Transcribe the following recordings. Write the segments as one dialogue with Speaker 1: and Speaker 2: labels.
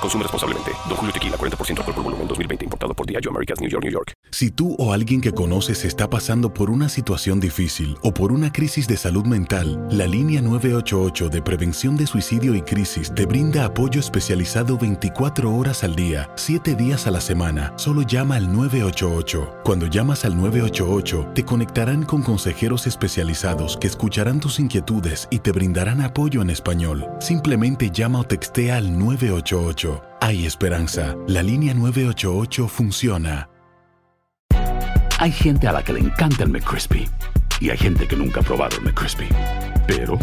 Speaker 1: Consume responsablemente. Don Julio Tequila, 40% alcohol por volumen, 2020. Importado por Diageo Americas, New York, New York.
Speaker 2: Si tú o alguien que conoces está pasando por una situación difícil o por una crisis de salud mental, la línea 988 de prevención de suicidio y crisis te brinda apoyo especializado 24 horas al día, 7 días a la semana. Solo llama al 988. Cuando llamas al 988, te conectarán con consejeros especializados que escucharán tus inquietudes y te brindarán apoyo en español. Simplemente llama o textea al 988. Hay esperanza. La línea 988 funciona.
Speaker 3: Hay gente a la que le encanta el McCrispy y hay gente que nunca ha probado el McCrispy. Pero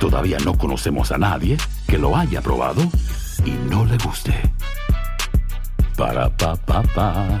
Speaker 3: todavía no conocemos a nadie que lo haya probado y no le guste. Para pa pa pa.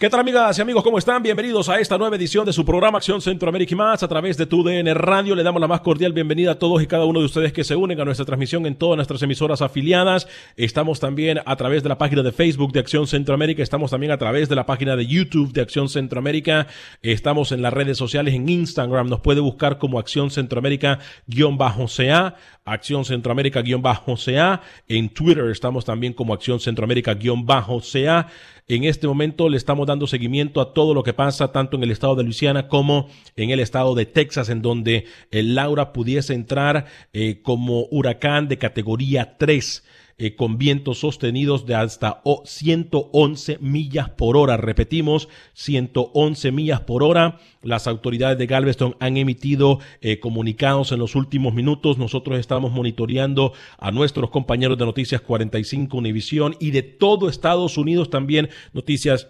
Speaker 4: ¿Qué tal amigas y amigos? ¿Cómo están? Bienvenidos a esta nueva edición de su programa Acción Centroamérica y más a través de TUDN Radio. Le damos la más cordial bienvenida a todos y cada uno de ustedes que se unen a nuestra transmisión en todas nuestras emisoras afiliadas. Estamos también a través de la página de Facebook de Acción Centroamérica. Estamos también a través de la página de YouTube de Acción Centroamérica. Estamos en las redes sociales en Instagram. Nos puede buscar como Acción Centroamérica-CA. Acción Centroamérica-CA. En Twitter estamos también como Acción Centroamérica-CA. En este momento le estamos dando seguimiento a todo lo que pasa tanto en el estado de Luisiana como en el estado de Texas, en donde el Laura pudiese entrar eh, como huracán de categoría 3. Eh, con vientos sostenidos de hasta 111 millas por hora. Repetimos, 111 millas por hora. Las autoridades de Galveston han emitido eh, comunicados en los últimos minutos. Nosotros estamos monitoreando a nuestros compañeros de Noticias 45 Univisión y de todo Estados Unidos también Noticias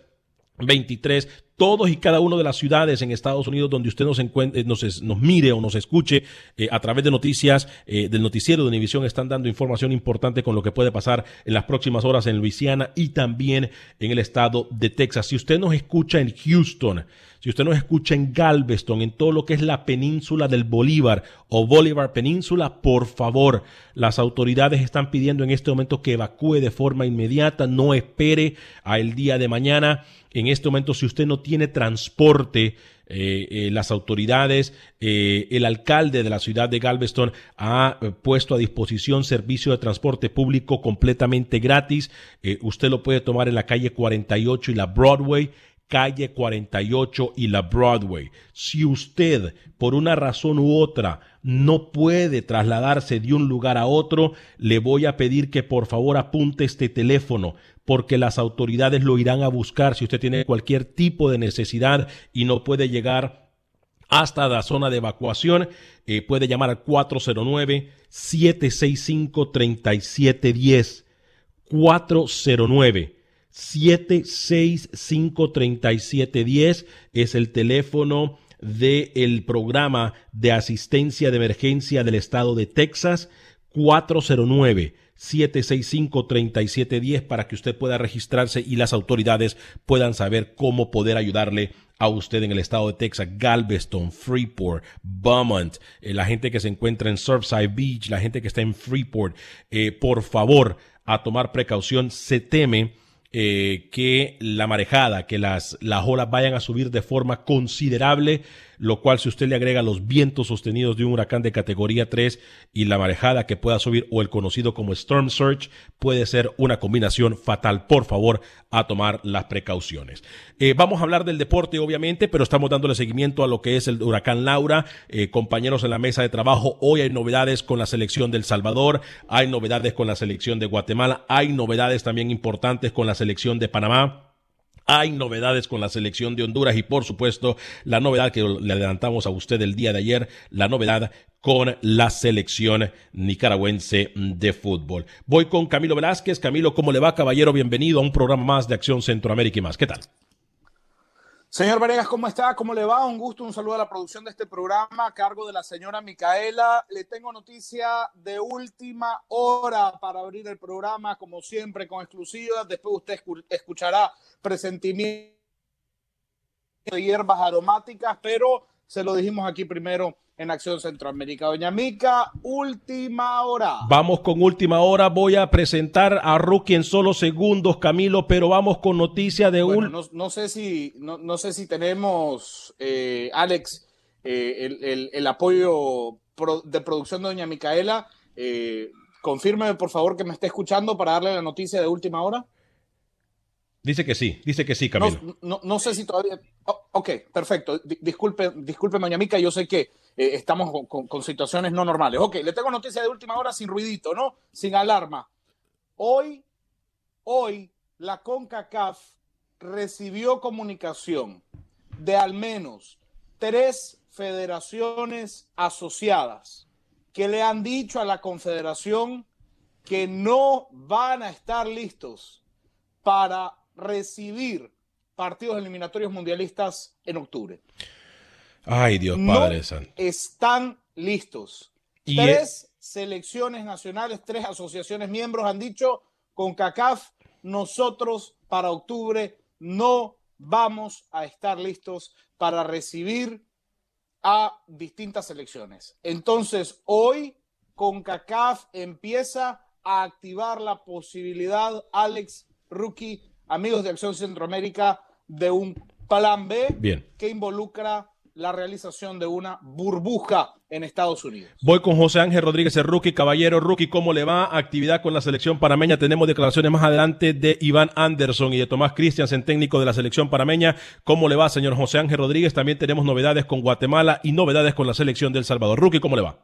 Speaker 4: 23 todos y cada uno de las ciudades en Estados Unidos donde usted nos, encuentre, nos, nos mire o nos escuche eh, a través de noticias eh, del noticiero de Univisión están dando información importante con lo que puede pasar en las próximas horas en Luisiana y también en el estado de Texas. Si usted nos escucha en Houston, si usted nos escucha en Galveston, en todo lo que es la península del Bolívar o Bolívar Península, por favor, las autoridades están pidiendo en este momento que evacúe de forma inmediata, no espere a el día de mañana. En este momento, si usted no tiene transporte, eh, eh, las autoridades, eh, el alcalde de la ciudad de Galveston ha puesto a disposición servicio de transporte público completamente gratis. usted lo puede tomar en la calle 48 y la Broadway calle 48 y la Broadway. Si usted, por una razón u otra, no puede trasladarse de un lugar a otro, le voy a pedir que por favor apunte este teléfono porque las autoridades lo irán a buscar si usted tiene cualquier tipo de necesidad y no puede llegar hasta la zona de evacuación, eh, puede llamar al 409-765-3710. 409. 765-3710 es el teléfono del programa de asistencia de emergencia del estado de Texas. 409 765-3710 para que usted pueda registrarse y las autoridades puedan saber cómo poder ayudarle a usted en el estado de Texas, Galveston, Freeport, Beaumont, eh, la gente que se encuentra en Surfside Beach, la gente que está en Freeport, eh, por favor, a tomar precaución, se teme eh, que la marejada, que las, las olas vayan a subir de forma considerable lo cual si usted le agrega los vientos sostenidos de un huracán de categoría 3 y la marejada que pueda subir o el conocido como Storm Surge, puede ser una combinación fatal. Por favor, a tomar las precauciones. Eh, vamos a hablar del deporte, obviamente, pero estamos dándole seguimiento a lo que es el huracán Laura. Eh, compañeros en la mesa de trabajo, hoy hay novedades con la selección del Salvador, hay novedades con la selección de Guatemala, hay novedades también importantes con la selección de Panamá. Hay novedades con la selección de Honduras y por supuesto la novedad que le adelantamos a usted el día de ayer, la novedad con la selección nicaragüense de fútbol. Voy con Camilo Velázquez. Camilo, ¿cómo le va, caballero? Bienvenido a un programa más de Acción Centroamérica y más. ¿Qué tal?
Speaker 5: Señor Varegas, ¿cómo está? ¿Cómo le va? Un gusto, un saludo a la producción de este programa a cargo de la señora Micaela. Le tengo noticia de última hora para abrir el programa, como siempre, con exclusivas. Después usted escuchará presentimiento de hierbas aromáticas, pero se lo dijimos aquí primero en Acción Centroamérica. Doña Mica, última hora.
Speaker 4: Vamos con última hora. Voy a presentar a Rookie en solo segundos, Camilo, pero vamos con noticia de
Speaker 5: un. No, sé si, no, sé si tenemos, eh, Alex, eh, el, apoyo de producción de Doña Micaela. Eh, confírmeme, por favor, que me esté escuchando para darle la noticia de última hora.
Speaker 4: Dice que sí, dice que sí, Camilo.
Speaker 5: No, sé si todavía. Oh, ok, perfecto. disculpe, disculpe, doña Mica, yo sé que eh, estamos con, situaciones no normales. Ok, le tengo noticia de última hora sin ruidito, ¿no? Sin alarma. Hoy, hoy, la CONCACAF recibió comunicación de al menos tres federaciones asociadas que le han dicho a la confederación que no van a estar listos para recibir partidos eliminatorios mundialistas en octubre.
Speaker 4: Ay, Dios Padre Santo.
Speaker 5: Están listos. tres selecciones nacionales, tres asociaciones miembros han dicho con CACAF, nosotros para octubre no vamos a estar listos para recibir a distintas selecciones. Entonces, hoy con CACAF empieza a activar la posibilidad, Alex Rookie, amigos de Acción Centroamérica, de un plan B que involucra la realización de una burbuja en Estados Unidos.
Speaker 4: Voy con José Ángel Rodríguez, el rookie, caballero rookie, ¿cómo le va? Actividad con la selección parameña. Tenemos declaraciones más adelante de Iván Anderson y de Tomás Christiansen, técnico de la selección parameña. ¿Cómo le va, señor José Ángel Rodríguez? También tenemos novedades con Guatemala y novedades con la selección del Salvador. Rookie, ¿cómo le va?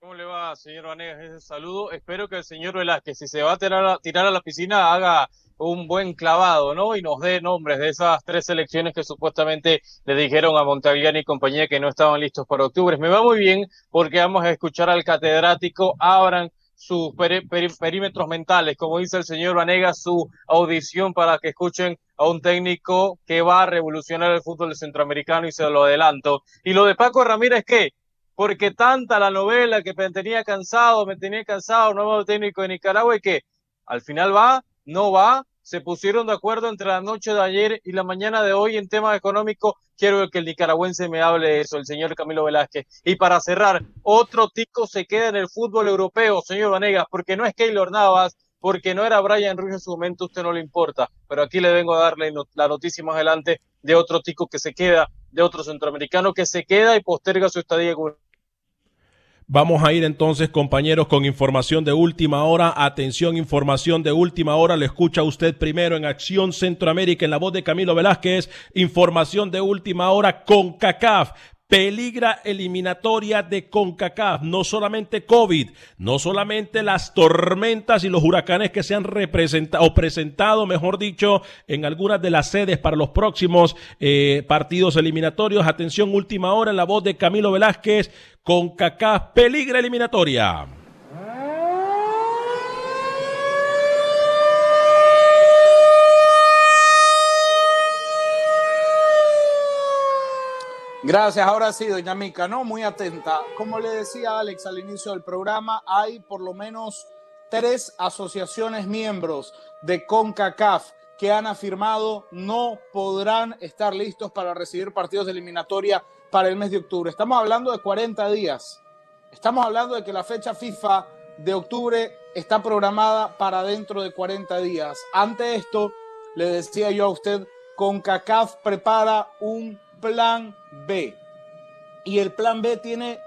Speaker 6: ¿Cómo le va, señor Vanegas? Ese saludo. Espero que el señor Velázquez, si se va a tirar a, tirar a la piscina, haga un buen clavado, ¿no? Y nos dé nombres de esas tres selecciones que supuestamente le dijeron a Montagliani y compañía que no estaban listos para octubre. Me va muy bien porque vamos a escuchar al catedrático, abran sus perímetros mentales, como dice el señor Vanega, su audición para que escuchen a un técnico que va a revolucionar el fútbol centroamericano y se lo adelanto. Y lo de Paco Ramírez, ¿qué? Porque tanta la novela que me tenía cansado, me tenía cansado, nuevo técnico de Nicaragua y que al final va, no va, se pusieron de acuerdo entre la noche de ayer y la mañana de hoy en temas económicos. Quiero que el nicaragüense me hable de eso, el señor Camilo Velázquez. Y para cerrar, otro tico se queda en el fútbol europeo, señor Vanegas, porque no es Keylor Navas, porque no era Brian Ruiz en su momento, usted no le importa. Pero aquí le vengo a darle la noticia más adelante de otro tico que se queda, de otro centroamericano que se queda y posterga su estadía
Speaker 4: Vamos a ir entonces, compañeros, con información de última hora. Atención, información de última hora. Le escucha usted primero en Acción Centroamérica en la voz de Camilo Velázquez. Información de última hora con CACAF peligra eliminatoria de CONCACAF, no solamente COVID, no solamente las tormentas y los huracanes que se han representado o presentado, mejor dicho, en algunas de las sedes para los próximos eh, partidos eliminatorios. Atención, última hora en la voz de Camilo Velázquez, CONCACAF peligra eliminatoria.
Speaker 5: Gracias, ahora sí, doña Mica, ¿no? Muy atenta. Como le decía Alex al inicio del programa, hay por lo menos tres asociaciones miembros de CONCACAF que han afirmado no podrán estar listos para recibir partidos de eliminatoria para el mes de octubre. Estamos hablando de 40 días. Estamos hablando de que la fecha FIFA de octubre está programada para dentro de 40 días. Ante esto, le decía yo a usted, CONCACAF prepara un plan B. Y el plan B tiene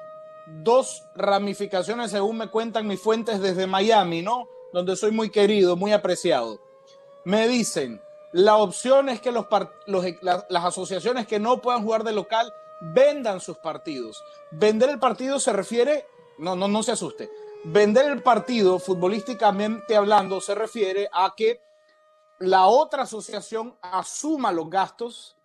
Speaker 5: dos ramificaciones, según me cuentan mis fuentes desde Miami, ¿no? Donde soy muy querido, muy apreciado. Me dicen, la opción es que los, las asociaciones que no puedan jugar de local vendan sus partidos. Vender el partido se refiere, no, no, no se asuste. Vender el partido, futbolísticamente hablando, se refiere a que la otra asociación asuma los gastos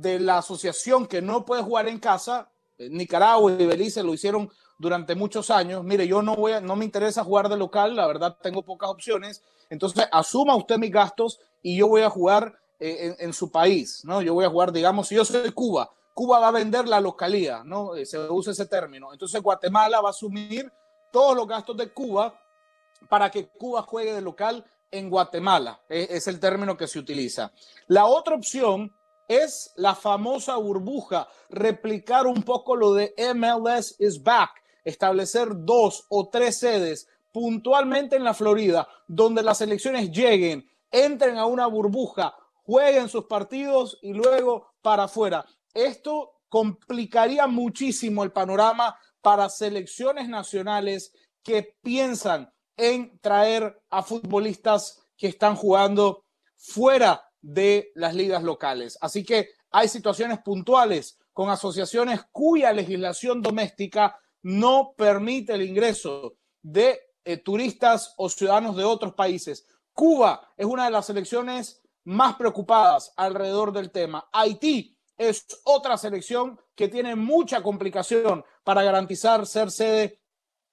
Speaker 5: de la asociación que no puede jugar en casa. Nicaragua y Belice lo hicieron durante muchos años. Mire, yo no voy a, no me interesa jugar de local, la verdad tengo pocas opciones. Entonces, asuma usted mis gastos y yo voy a jugar eh, en, su país, ¿no? Yo voy a jugar, digamos, si yo soy Cuba, Cuba va a vender la localía, ¿no? Eh, se usa ese término. Entonces, Guatemala va a asumir todos los gastos de Cuba para que Cuba juegue de local en Guatemala. E, es el término que se utiliza. La otra opción es la famosa burbuja, replicar un poco lo de MLS is back, establecer dos o tres sedes puntualmente en la Florida, donde las elecciones lleguen, entren a una burbuja, jueguen sus partidos y luego para afuera. Esto complicaría muchísimo el panorama para selecciones nacionales que piensan en traer a futbolistas que están jugando fuera de las ligas locales. Así que hay situaciones puntuales con asociaciones cuya legislación doméstica no permite el ingreso de eh, turistas o ciudadanos de otros países. Cuba es una de las selecciones más preocupadas alrededor del tema. Haití es otra selección que tiene mucha complicación para garantizar ser sede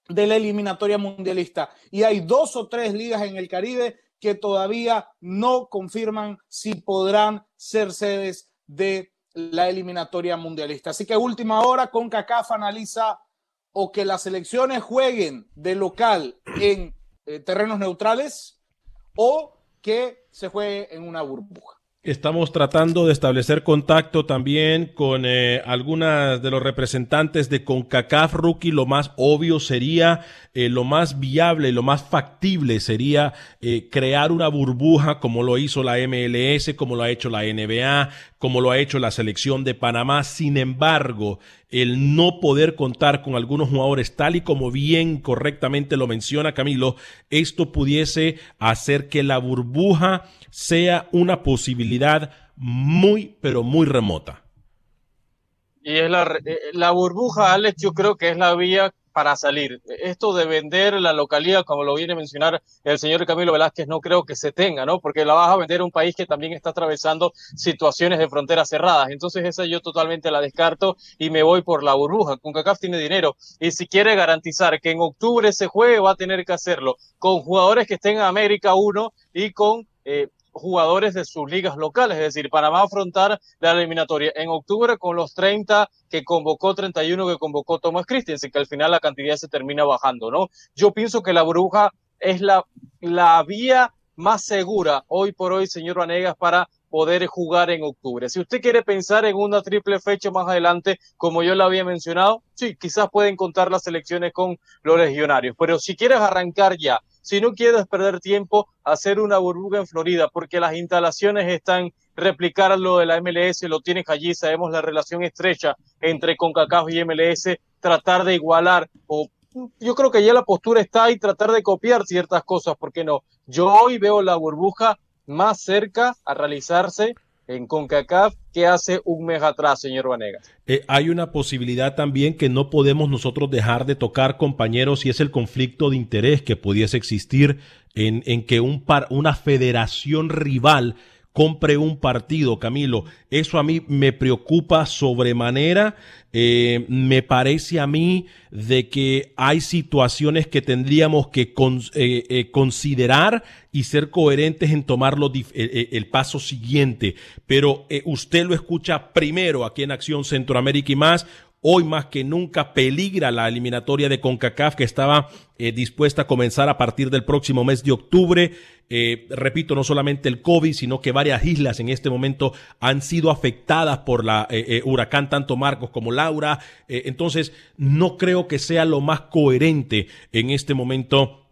Speaker 5: de la eliminatoria mundialista. Y hay dos o tres ligas en el Caribe que todavía no confirman si podrán ser sedes de la eliminatoria mundialista. Así que última hora, con CACAF analiza o que las selecciones jueguen de local en eh, terrenos neutrales o que se juegue en una burbuja.
Speaker 4: Estamos tratando de establecer contacto también con eh, algunas de los representantes de CONCACAF Rookie. Lo más obvio sería, eh, lo más viable, lo más factible sería eh, crear una burbuja como lo hizo la MLS, como lo ha hecho la NBA, como lo ha hecho la selección de Panamá. Sin embargo, el no poder contar con algunos jugadores, tal y como bien correctamente lo menciona Camilo, esto pudiese hacer que la burbuja sea una posibilidad muy, pero muy remota.
Speaker 6: Y es la, eh, la burbuja, Alex, yo creo que es la vía para salir. Esto de vender la localidad, como lo viene a mencionar el señor Camilo Velázquez, no creo que se tenga, ¿no? Porque la vas a vender a un país que también está atravesando situaciones de fronteras cerradas. Entonces esa yo totalmente la descarto y me voy por la burbuja. CONCACAF tiene dinero y si quiere garantizar que en octubre se juegue, va a tener que hacerlo con jugadores que estén en América 1 y con eh, jugadores de sus ligas locales, es decir, Panamá afrontar la eliminatoria en octubre con los 30 que convocó, 31 que convocó Thomas Christensen, que al final la cantidad se termina bajando, ¿no? Yo pienso que la bruja es la, la vía más segura hoy por hoy, señor Vanegas, para poder jugar en octubre. Si usted quiere pensar en una triple fecha más adelante, como yo lo había mencionado, sí, quizás pueden contar las elecciones con los legionarios, pero si quieres arrancar ya si no quieres perder tiempo, hacer una burbuja en Florida, porque las instalaciones están, replicar lo de la MLS, lo tienes allí, sabemos la relación estrecha entre CONCACAF y MLS, tratar de igualar o yo creo que ya la postura está ahí, tratar de copiar ciertas cosas, ¿por qué no? Yo hoy veo la burbuja más cerca a realizarse en CONCACAF que hace un mes atrás, señor Vanegas.
Speaker 4: Eh, hay una posibilidad también que no podemos nosotros dejar de tocar, compañeros, y es el conflicto de interés que pudiese existir en, en que un par, una federación rival compre un partido, Camilo. Eso a mí me preocupa sobremanera. Eh, me parece a mí de que hay situaciones que tendríamos que eh, eh, considerar y ser coherentes en tomar el paso siguiente. Pero usted lo escucha primero aquí en Acción Centroamérica y más. Hoy más que nunca peligra la eliminatoria de CONCACAF que estaba eh, dispuesta a comenzar a partir del próximo mes de octubre. Eh, repito, no solamente el COVID, sino que varias islas en este momento han sido afectadas por la eh, huracán, tanto Marcos como Laura. entonces, no creo que sea lo más coherente en este momento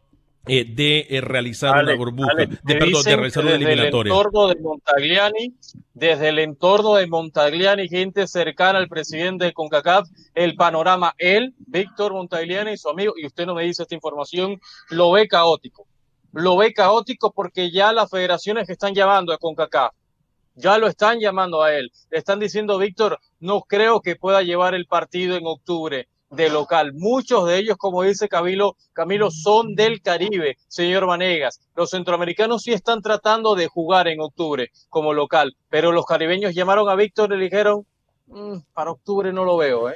Speaker 4: eh, de eh, realizar una burbuja, de, perdón, de realizar una eliminatoria.
Speaker 6: Desde el entorno de Montagliani, desde el entorno de Montagliani, gente cercana al presidente de CONCACAF, el panorama, él, Víctor Montagliani y su amigo, y usted no me dice esta información, lo ve caótico. Lo ve caótico porque ya las federaciones que están llamando a CONCACAF, ya lo están llamando a él. Le están diciendo, Víctor, no creo que pueda llevar el partido en octubre de local. Muchos de ellos, como dice Camilo, Camilo, son del Caribe, señor Vanegas. Los centroamericanos sí están tratando de jugar en octubre como local, pero los caribeños llamaron a Víctor y le dijeron, mm, para octubre no lo veo, ¿eh?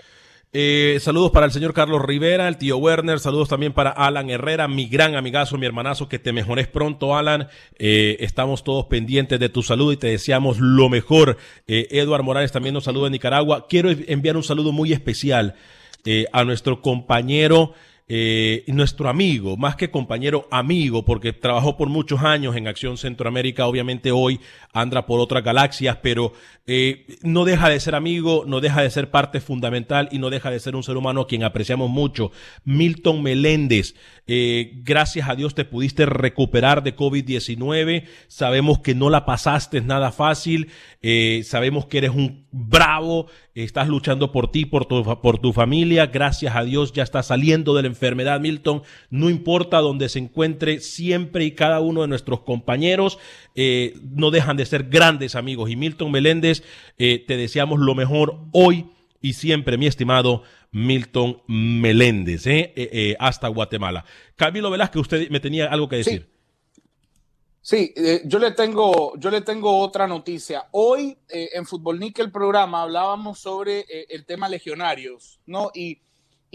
Speaker 4: Eh, saludos para el señor Carlos Rivera, el tío Werner, saludos también para Alan Herrera, mi gran amigazo, mi hermanazo, que te mejores pronto, Alan. Eh, estamos todos pendientes de tu salud y te deseamos lo mejor. Eh, Eduard Morales también nos saluda en Nicaragua. Quiero enviar un saludo muy especial a nuestro compañero eh, nuestro amigo, más que compañero, amigo, porque trabajó por muchos años en Acción Centroamérica, obviamente hoy anda por otras galaxias, pero eh, no deja de ser amigo, no deja de ser parte fundamental y no deja de ser un ser humano a quien apreciamos mucho. Milton Meléndez, eh, gracias a Dios te pudiste recuperar de COVID-19, sabemos que no la pasaste nada fácil, eh, sabemos que eres un bravo, estás luchando por ti, por tu, por tu familia, gracias a Dios ya está saliendo de la enfermedad, Milton, no importa donde se encuentre, siempre y cada uno de nuestros compañeros eh, no dejan de ser grandes amigos. Y Milton Meléndez, eh, te deseamos lo mejor hoy y siempre, mi estimado Milton Meléndez, eh, hasta Guatemala. Camilo Velázquez, usted me tenía algo que decir.
Speaker 5: Sí. Yo, le tengo, yo le tengo otra noticia. Hoy en Fútbol Nickel programa hablábamos sobre el tema legionarios, ¿no? Y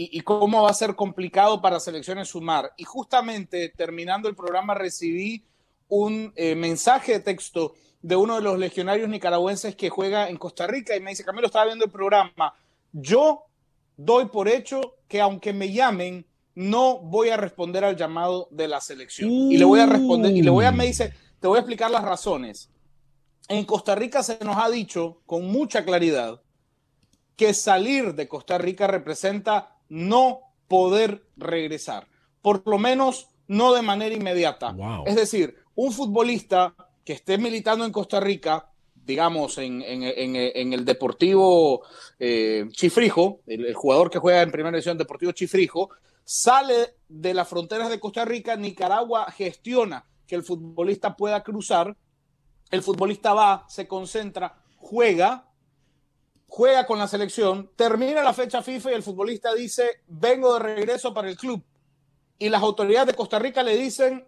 Speaker 5: y, cómo va a ser complicado para selecciones sumar. Y justamente terminando el programa recibí un eh, mensaje de texto de uno de los legionarios nicaragüenses que juega en Costa Rica y me dice, Camilo, estaba viendo el programa, yo doy por hecho que aunque me llamen, no voy a responder al llamado de la selección. Y le voy a responder, y le voy a, me dice, te voy a explicar las razones. En Costa Rica se nos ha dicho con mucha claridad que salir de Costa Rica representa no poder regresar, por lo menos no de manera inmediata. Es decir, un futbolista que esté militando en Costa Rica, digamos, en, el Deportivo eh, Chifrijo, el, jugador que juega en primera división Deportivo Chifrijo, sale de las fronteras de Costa Rica, Nicaragua gestiona que el futbolista pueda cruzar, el futbolista va, se concentra, juega, juega con la selección, termina la fecha FIFA y el futbolista dice, vengo de regreso para el club. Y las autoridades de Costa Rica le dicen,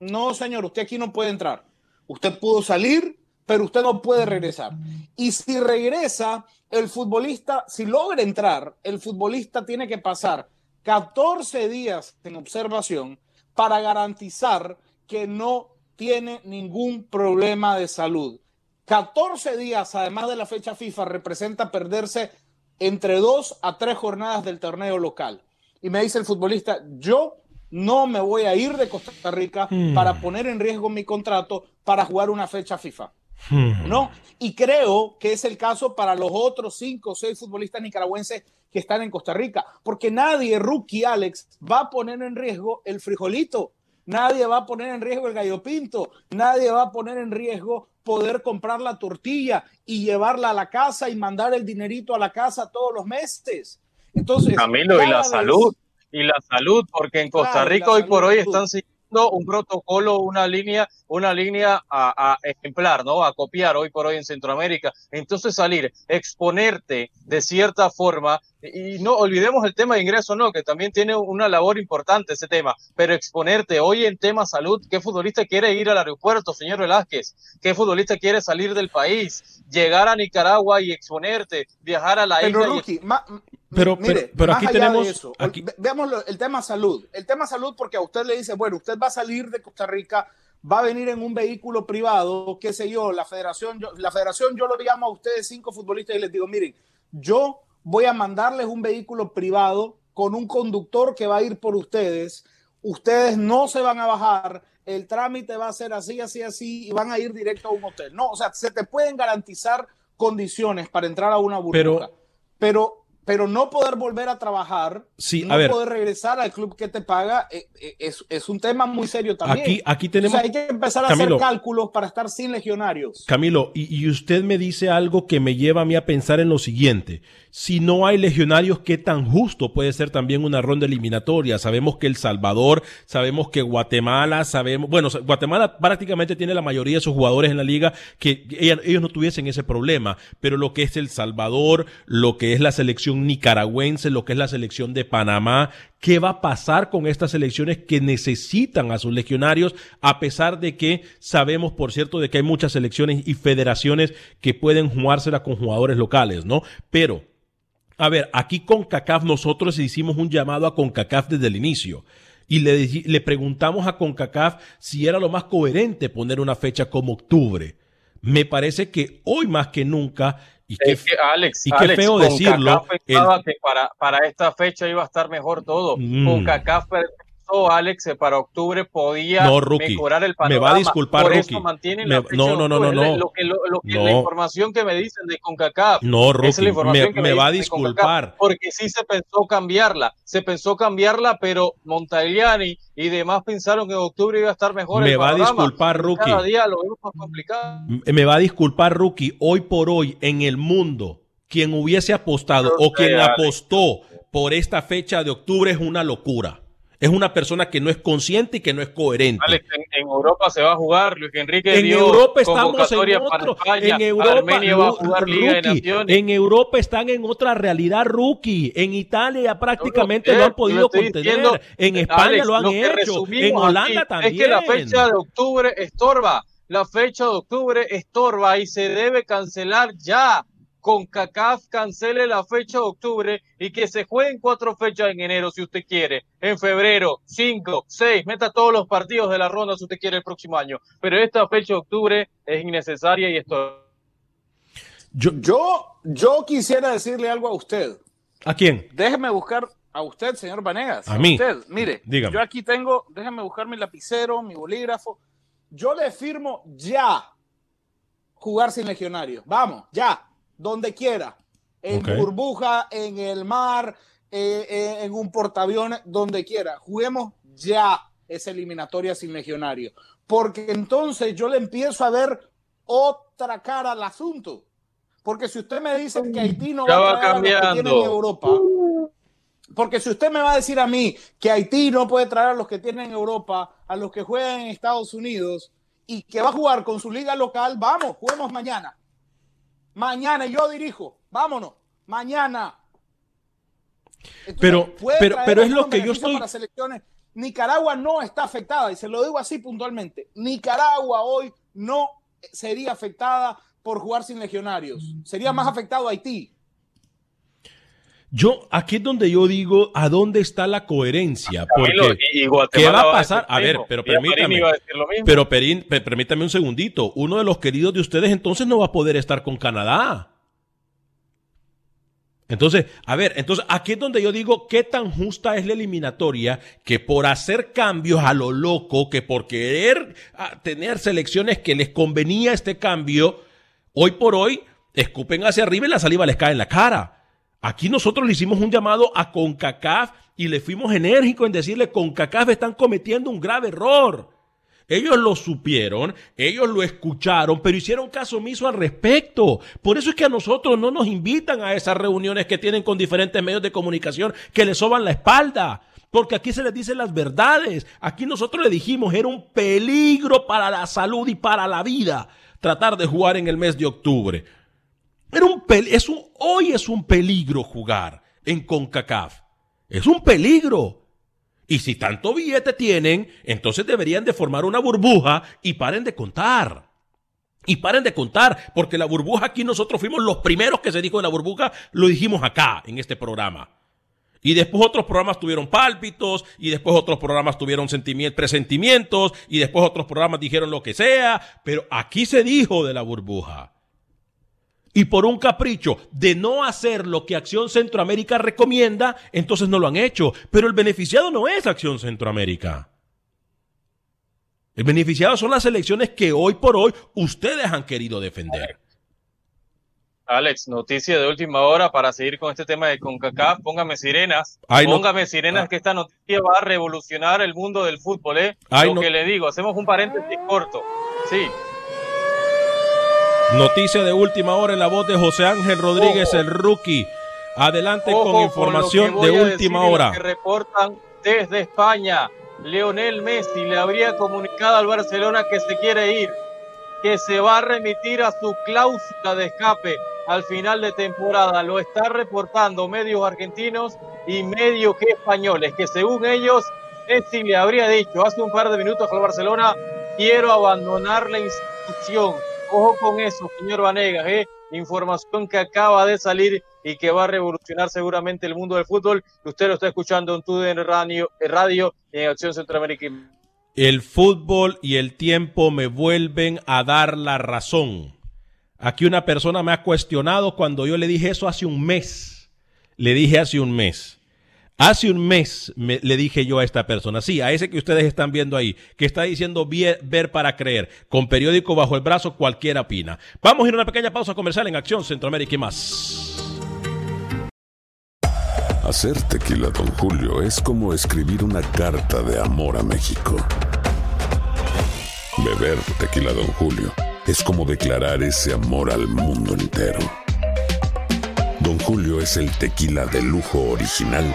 Speaker 5: no señor, usted aquí no puede entrar. Usted pudo salir, pero usted no puede regresar. Y si regresa, el futbolista, si logra entrar, el futbolista tiene que pasar 14 días en observación para garantizar que no tiene ningún problema de salud. 14 días, además de la fecha FIFA, representa perderse entre dos a tres jornadas del torneo local. Y me dice el futbolista, yo no me voy a ir de Costa Rica hmm. para poner en riesgo mi contrato para jugar una fecha FIFA. Hmm. ¿No? Y creo que es el caso para los otros cinco o seis futbolistas nicaragüenses que están en Costa Rica, porque nadie, rookie Alex, va a poner en riesgo el frijolito, nadie va a poner en riesgo el gallo pinto, nadie va a poner en riesgo poder comprar la tortilla y llevarla a la casa y mandar el dinerito a la casa todos los meses. Entonces,
Speaker 6: Camilo, y la salud, y la salud, porque en Costa Rica hoy por hoy están siguiendo un protocolo, una línea, una línea a, a, ejemplar, ¿no? A copiar hoy por hoy en Centroamérica. Entonces salir, exponerte de cierta forma y no olvidemos el tema de ingreso, no, que también tiene una labor importante ese tema, pero exponerte hoy en tema salud, ¿qué futbolista quiere ir al aeropuerto, señor Velázquez? ¿Qué futbolista quiere salir del país, llegar a Nicaragua y exponerte, viajar a la
Speaker 5: pero,
Speaker 6: isla?
Speaker 5: pero, pero, aquí tenemos... Veamos el tema salud. El tema salud porque a usted le dice, bueno, usted va a salir de Costa Rica, va a venir en un vehículo privado, qué sé yo, la federación, yo, la federación yo lo llamo a ustedes cinco futbolistas y les digo, miren, yo voy a mandarles un vehículo privado con un conductor que va a ir por ustedes. Ustedes no se van a bajar, el trámite va a ser así, así, así, y van a ir directo a un hotel. No, o sea, se te pueden garantizar condiciones para entrar a una burbuja. Pero, pero pero no poder volver a trabajar, no poder regresar al club que te paga, eh, eh, es, un tema muy serio también.
Speaker 4: Aquí, aquí tenemos.
Speaker 5: hay que empezar a hacer cálculos para estar sin legionarios.
Speaker 4: Camilo, y, y, usted me dice algo que me lleva a mí a pensar en lo siguiente si no hay legionarios, ¿qué tan justo puede ser también una ronda eliminatoria? Sabemos que El Salvador, sabemos que Guatemala, sabemos, bueno, Guatemala prácticamente tiene la mayoría de sus jugadores en la liga que ellos no tuviesen ese problema, pero lo que es El Salvador, lo que es la selección nicaragüense, lo que es la selección de Panamá. ¿Qué va a pasar con estas selecciones que necesitan a sus legionarios? A pesar de que sabemos, por cierto, de que hay muchas selecciones y federaciones que pueden jugársela con jugadores locales, ¿no? Pero, a ver, aquí con CACAF nosotros hicimos un llamado a CONCACAF desde el inicio y le, le preguntamos a CONCACAF si era lo más coherente poner una fecha como octubre. Me parece que hoy más que nunca y qué,
Speaker 6: Alex,
Speaker 4: y qué feo decirlo.
Speaker 6: El... que para, para esta fecha iba a estar mejor todo. Mm. Con CACAF Alex, para octubre podía mejorar el panorama.
Speaker 4: Me va a disculpar,
Speaker 6: Por. Eso mantienen
Speaker 4: me,
Speaker 6: la
Speaker 4: no, no, no, no, no.
Speaker 6: Lo que, lo, lo que no. La información que me dicen de CONCACAF.
Speaker 4: No, Rookie,
Speaker 6: es la información
Speaker 4: me,
Speaker 6: que
Speaker 4: me, me va a disculpar.
Speaker 6: Porque sí se pensó cambiarla. Se pensó cambiarla, pero Montagliani y demás pensaron que en octubre iba a estar mejor
Speaker 4: me
Speaker 6: el
Speaker 4: va
Speaker 6: panorama.
Speaker 4: a disculpar, Rookie.
Speaker 6: Cada día lo vemos más complicado.
Speaker 4: Me va a disculpar, Rookie. Hoy por hoy, en el mundo, quien hubiese apostado o quien apostó por esta fecha de octubre es una locura. Es una persona que no es consciente y que no es coherente.
Speaker 6: Alex, en, en, Europa se va a jugar, Luis Enrique
Speaker 4: en
Speaker 6: dio
Speaker 4: Europa estamos en otro,
Speaker 6: España,
Speaker 4: en Europa,
Speaker 6: va a jugar Liga
Speaker 4: rookie, en Europa están en otra realidad rookie, en Italia prácticamente
Speaker 6: sé,
Speaker 4: han podido
Speaker 6: yo estoy
Speaker 4: contener,
Speaker 6: diciendo,
Speaker 4: en España
Speaker 6: Alex,
Speaker 4: lo han hecho, en Holanda
Speaker 6: aquí
Speaker 4: también.
Speaker 6: Es que la fecha de octubre estorba, la fecha de octubre estorba y se debe cancelar ya. Con CACAF cancele la fecha de octubre y que se jueguen cuatro fechas en enero si usted quiere, en febrero, cinco, seis, meta todos los partidos de la ronda si usted quiere el próximo año. Pero esta fecha de octubre es innecesaria y esto.
Speaker 5: Yo, yo, yo quisiera decirle algo a usted.
Speaker 4: ¿A quién?
Speaker 5: Déjeme buscar a usted, señor Vanegas.
Speaker 4: A, a mí.
Speaker 5: Usted, mire,
Speaker 4: Dígame.
Speaker 5: yo aquí tengo, déjeme buscar mi lapicero, mi bolígrafo. Yo le firmo ya jugar sin legionarios. Vamos, ya donde quiera, en
Speaker 4: Okay.
Speaker 5: burbuja, en el mar, eh, eh, en un portaaviones, donde quiera. Juguemos ya esa eliminatoria sin legionario, porque entonces yo le empiezo a ver otra cara al asunto. Porque si usted me dice que Haití no
Speaker 6: Ya
Speaker 5: va
Speaker 6: va
Speaker 5: a traer a los que tienen en Europa, porque si usted me va a decir a mí que Haití no puede traer a los que tienen en Europa, a los que juegan en Estados Unidos y que va a jugar con su liga local, vamos, juguemos mañana. Mañana yo dirijo, vámonos, mañana. Entonces,
Speaker 4: Pero- pero- pero es lo que yo estoy-
Speaker 5: para selecciones. Nicaragua no está afectada, y se lo digo así puntualmente. Nicaragua hoy no sería afectada por jugar sin legionarios. Sería más afectado Haití.
Speaker 4: Yo, aquí es donde yo digo, ¿a dónde está la coherencia?
Speaker 6: Camilo,
Speaker 4: Porque,
Speaker 6: y- y Guatemala
Speaker 4: ¿qué va a pasar? A ver, pero permítame. Pero Perín, permítame un segundito. Uno de los queridos de ustedes entonces no va a poder estar con Canadá. Entonces, a ver, entonces aquí es donde yo digo qué tan justa es la eliminatoria que por hacer cambios a lo loco, que por querer ah, tener selecciones que les convenía este cambio, hoy por hoy escupen hacia arriba y la saliva les cae en la cara. Aquí nosotros le hicimos un llamado a CONCACAF y le fuimos enérgicos en decirle CONCACAF están cometiendo un grave error. Ellos lo supieron, ellos lo escucharon, pero hicieron caso omiso al respecto. Por eso es que a nosotros no nos invitan a esas reuniones que tienen con diferentes medios de comunicación que les soban la espalda. Porque aquí se les dicen las verdades. Aquí nosotros le dijimos, era un peligro para la salud y para la vida tratar de jugar en el mes de octubre. Es un, hoy es un peligro jugar en CONCACAF. Es un peligro. Y si tanto billete tienen, entonces deberían de formar una burbuja y paren de contar. Y paren de contar, porque la burbuja aquí nosotros fuimos los primeros que se dijo de la burbuja, lo dijimos acá, en este programa. Y después otros programas tuvieron pálpitos, y después otros programas tuvieron sentimi- presentimientos, y después otros programas dijeron lo que sea, pero aquí se dijo de la burbuja. Y por un capricho de no hacer lo que Acción Centroamérica recomienda, entonces no lo han hecho. Pero el beneficiado no es Acción Centroamérica. El beneficiado son las elecciones que hoy por hoy ustedes han querido defender.
Speaker 6: Alex, noticia de última hora para seguir con este tema de CONCACAF. Póngame sirenas.
Speaker 4: Ay, no-
Speaker 6: Póngame sirenas
Speaker 4: Ah.
Speaker 6: que esta noticia va a revolucionar el mundo del fútbol, ¿eh?
Speaker 4: Ay,
Speaker 6: Lo
Speaker 4: no-
Speaker 6: que le digo, hacemos un paréntesis corto. Sí,
Speaker 4: Noticia de última hora en la voz de José Ángel Rodríguez,
Speaker 6: Ojo.
Speaker 4: el rookie. Adelante
Speaker 6: Ojo
Speaker 4: con información de última hora.
Speaker 6: Que reportan desde España. Leonel Messi le habría comunicado al Barcelona que se quiere ir, que se va a remitir a su cláusula de escape al final de temporada. Lo están reportando medios argentinos y medios españoles, que según ellos, Messi le habría dicho hace un par de minutos al Barcelona, quiero abandonar la institución. Ojo con eso, señor Vanegas, ¿eh? información que acaba de salir y que va a revolucionar seguramente el mundo del fútbol. Usted lo está escuchando en TUDN Radio, radio en Acción Centroamérica.
Speaker 4: El fútbol y el tiempo me vuelven a dar la razón. Aquí una persona me ha cuestionado cuando yo le dije eso hace un mes. Le dije hace un mes. Hace un mes le dije yo a esta persona, sí, a ese que ustedes están viendo ahí, que está diciendo ver, para creer, con periódico bajo el brazo, cualquiera opina. Vamos a ir a una pequeña pausa comercial en Acción Centroamérica y más.
Speaker 7: Hacer tequila, don Julio, es como escribir una carta de amor a México. Beber tequila, don Julio, es como declarar ese amor al mundo entero. Don Julio es el tequila de lujo original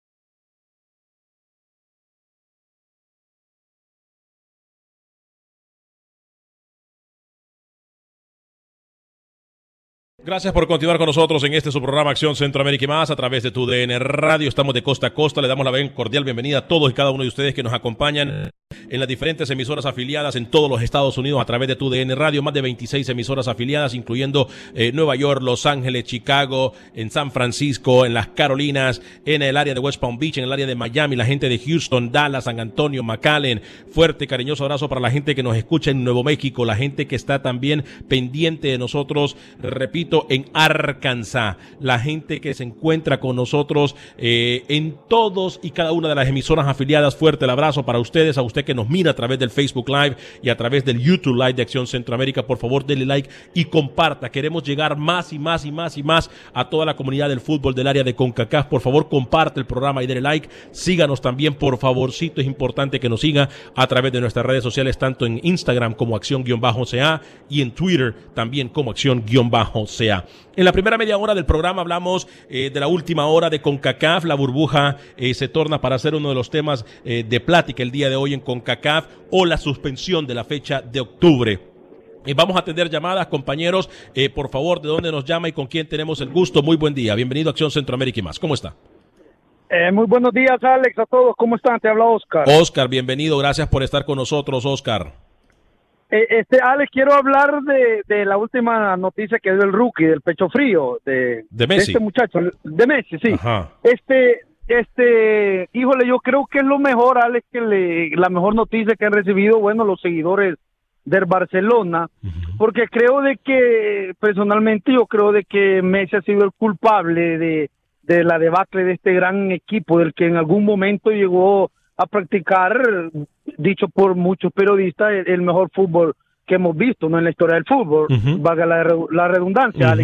Speaker 4: Gracias por continuar con nosotros en este su programa Acción Centroamérica y más a través de tu DN Radio. Estamos de costa a costa. Le damos la cordial bienvenida a todos y cada uno de ustedes que nos acompañan en las diferentes emisoras afiliadas en todos los Estados Unidos a través de tu DN Radio. Más de 26 emisoras afiliadas, incluyendo eh, Nueva York, Los Ángeles, Chicago, en San Francisco, en las Carolinas, en el área de West Palm Beach, en el área de Miami, la gente de Houston, Dallas, San Antonio, McAllen. Fuerte, cariñoso abrazo para la gente que nos escucha en Nuevo México, la gente que está también pendiente de nosotros. Repito, en Arkansas, la gente que se encuentra con nosotros eh, en todos y cada una de las emisoras afiliadas. Fuerte el abrazo para ustedes, a usted que nos mira a través del Facebook Live y a través del YouTube Live de Acción Centroamérica. Por favor, denle like y comparta. Queremos llegar más y más y más y más a toda la comunidad del fútbol del área de CONCACAF. Por favor, comparte el programa y denle like. Síganos también, por favorcito. Es importante que nos siga a través de nuestras redes sociales, tanto en Instagram como Acción-CA y en Twitter también como Acción-CA. En la primera media hora del programa hablamos eh, de la última hora de CONCACAF. La burbuja eh, se torna para ser uno de los temas eh, de plática el día de hoy en CONCACAF o la suspensión de la fecha de octubre. vamos a atender llamadas, compañeros. por favor, ¿de dónde nos llama y con quién tenemos el gusto? Muy buen día. Bienvenido a Acción Centroamérica y más. ¿Cómo está?
Speaker 8: muy buenos días, Alex, a todos. ¿Cómo están? Te habla Oscar.
Speaker 4: Oscar, bienvenido. Gracias por estar con nosotros, Oscar.
Speaker 8: Eh, este, Alex, quiero hablar de, de, la última noticia que dio el rookie, del pecho frío, de,
Speaker 4: de Messi.
Speaker 8: este muchacho, de Messi, sí. Este, este, híjole, yo creo que es lo mejor, Alex, que le, la mejor noticia que han recibido, bueno, los seguidores del Barcelona, porque creo de que, personalmente, yo creo de que Messi ha sido el culpable de, de la debacle de este gran equipo, del que en algún momento llegó a practicar, dicho por muchos periodistas, el, mejor fútbol que hemos visto ¿no? en la historia del fútbol, valga la, redundancia,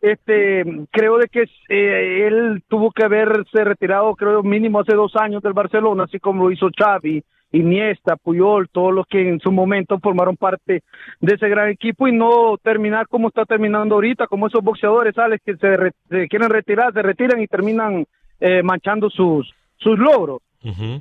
Speaker 8: Este, creo de que eh, él tuvo que haberse retirado, creo mínimo hace dos años del Barcelona, así como lo hizo Xavi, Iniesta, Puyol, todos los que en su momento formaron parte de ese gran equipo y no terminar como está terminando ahorita, como esos boxeadores, Alex, que se, quieren retirar, se retiran y terminan eh, manchando sus, sus logros.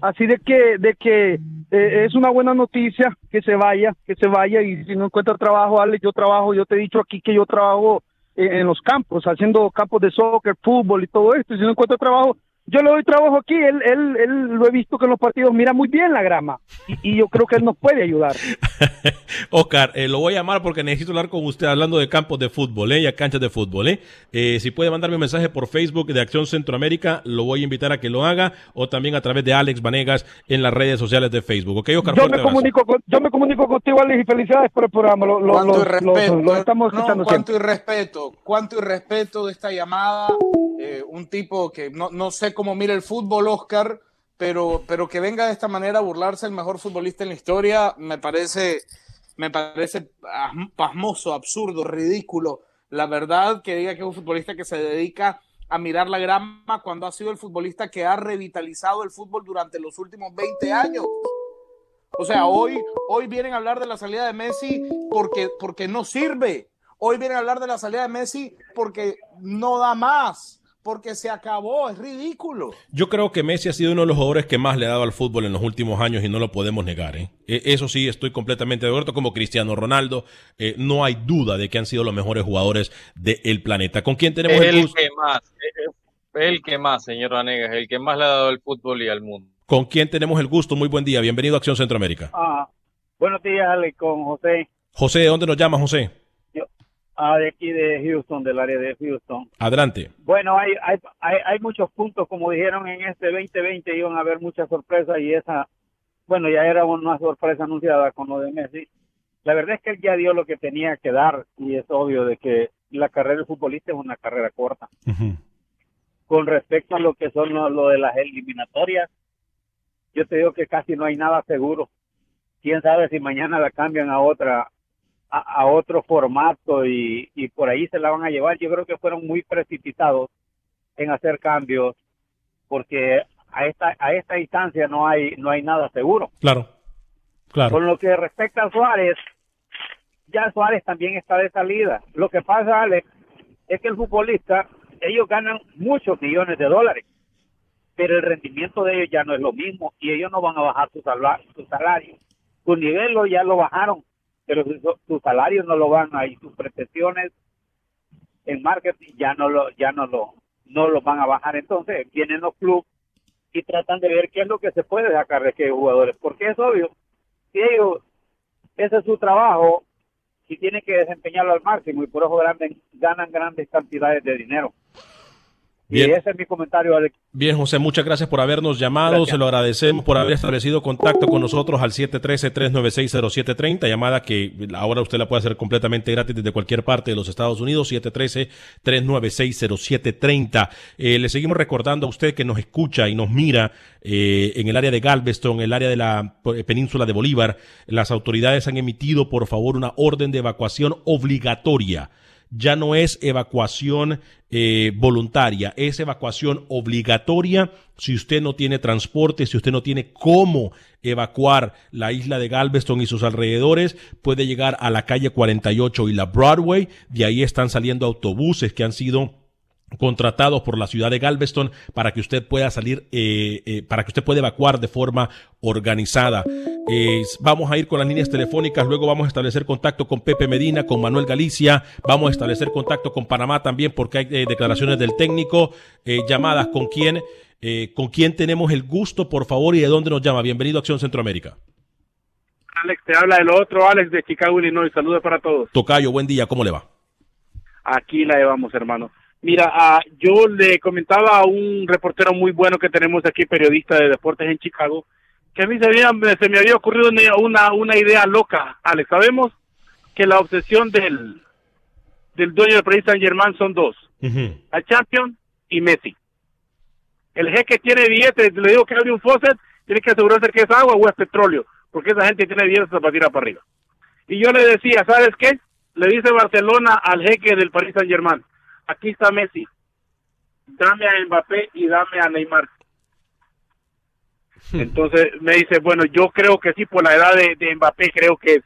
Speaker 8: Así de que, de que eh, es una buena noticia que se vaya, que se vaya y si no encuentra trabajo, Ale, yo trabajo, yo te he dicho aquí que yo trabajo en los campos, haciendo campos de soccer, fútbol y todo esto, y si no encuentro trabajo, yo le doy trabajo aquí, él, él, él lo he visto que en los partidos mira muy bien la grama y, yo creo que él nos puede ayudar.
Speaker 4: Oscar, eh, lo voy a llamar porque necesito hablar con usted hablando de campos de fútbol ¿eh? y a canchas de fútbol. ¿eh? ¿eh? si puede mandarme un mensaje por Facebook de Acción Centroamérica, lo voy a invitar a que lo haga o también a través de Alex Vanegas en las redes sociales de Facebook. ¿Ok, Oscar?
Speaker 8: Yo, me comunico, yo me comunico contigo, Alex, y felicidades por el programa. Lo, lo,
Speaker 5: cuánto irrespeto, estamos escuchando cuánto irrespeto, cuánto irrespeto de esta llamada. Eh, un tipo que no, no sé cómo mira el fútbol, Oscar, pero, pero que venga de esta manera a burlarse el mejor futbolista en la historia, me parece, me parece pasmoso, absurdo, ridículo. La verdad que diga que es un futbolista que se dedica a mirar la grama cuando ha sido el futbolista que ha revitalizado el fútbol durante los últimos 20 años. O sea, hoy, hoy vienen a hablar de la salida de Messi porque, porque no sirve Hoy vienen a hablar de la salida de Messi porque no da más porque se acabó, es ridículo.
Speaker 4: Yo creo que Messi ha sido uno de los jugadores que más le ha dado al fútbol en los últimos años y no lo podemos negar. ¿eh? E, eso sí, estoy completamente de acuerdo, como Cristiano Ronaldo. Eh, no hay duda de que han sido los mejores jugadores del planeta. ¿Con quién tenemos
Speaker 6: el, el que más, el que más, señor Vanegas, el que más le ha dado al fútbol y al mundo.
Speaker 4: ¿Con quién tenemos el gusto? Muy buen día, bienvenido a Acción Centroamérica.
Speaker 9: Ah, buenos días, Ale, con José.
Speaker 4: José, ¿de dónde nos llama, José?
Speaker 9: Ah, de aquí de Houston, del área de Houston.
Speaker 4: Adelante.
Speaker 9: Bueno, hay, hay, hay, muchos puntos, como dijeron en este 2020, iban a haber muchas sorpresas y esa, bueno, ya era una sorpresa anunciada con lo de Messi. La verdad es que él ya dio lo que tenía que dar y es obvio de que la carrera de futbolista es una carrera corta. Con respecto a lo que son lo de las eliminatorias, yo te digo que casi no hay nada seguro. Quién sabe si mañana la cambian a otra a, otro formato y, y, por ahí se la van a llevar. Yo creo que fueron muy precipitados en hacer cambios porque a esta a esta instancia no hay no hay nada seguro.
Speaker 4: Claro. Claro.
Speaker 9: Con lo que respecta a Suárez, ya Suárez también está de salida. Lo que pasa, Alex, es que el futbolista, ellos ganan muchos millones de dólares, pero el rendimiento de ellos ya no es lo mismo y ellos no van a bajar su, salario. Su, salario. su nivel ya lo bajaron pero sus salarios no lo van ahí, sus pretensiones en marketing ya no lo, ya no lo, no lo van a bajar. Entonces vienen los clubes y tratan de ver qué es lo que se puede sacar de aquellos jugadores, porque es obvio, si ellos, ese es su trabajo, si tienen que desempeñarlo al máximo y por eso ganan grandes cantidades de dinero. Bien. ese es mi comentario, Alex.
Speaker 4: Bien, José, muchas gracias por habernos llamado. Se lo agradecemos por haber establecido contacto con nosotros al 713-396-0730, llamada que ahora usted la puede hacer completamente gratis desde cualquier parte de los Estados Unidos, 713-396-0730. Eh, le seguimos recordando a usted que nos escucha y nos mira eh, en el área de Galveston, en el área de la península de Bolívar. Las autoridades han emitido, por favor, una orden de evacuación obligatoria ya no es evacuación eh, voluntaria, es evacuación obligatoria si usted no tiene transporte, si usted no tiene cómo evacuar la isla de Galveston y sus alrededores, puede llegar a la calle 48 y la Broadway, de ahí están saliendo autobuses que han sido contratados por la ciudad de Galveston para que usted pueda salir, eh, eh, para que usted pueda evacuar de forma organizada. vamos a ir con las líneas telefónicas, luego vamos a establecer contacto con Pepe Medina, con Manuel Galicia, vamos a establecer contacto con Panamá también porque hay eh, declaraciones del técnico, llamadas con quién, con quién tenemos el gusto, por favor, y de dónde nos llama. Bienvenido a Acción Centroamérica.
Speaker 10: Alex, te habla el otro Alex de Chicago, Illinois. Saludos para todos.
Speaker 4: Tocayo, buen día, ¿cómo le va?
Speaker 10: Aquí la llevamos, hermano. Mira, uh, yo le comentaba a un reportero muy bueno que tenemos aquí, periodista de deportes en Chicago, que a mí se, había, se me había ocurrido una, una idea loca, Alex. Sabemos que la obsesión del, del dueño del Paris Saint Germain son dos, la Champions y Messi. El jeque tiene billetes, le digo que abre un faucet, tiene que asegurarse que es agua o es petróleo, porque esa gente tiene billetes para tirar para arriba. Y yo le decía, ¿sabes qué? Le dice Barcelona al jeque del Paris Saint Germain, aquí está Messi, dame a Mbappé y dame a Neymar. Hmm. Entonces me dice, bueno, yo creo que sí, por la edad de, de Mbappé, creo que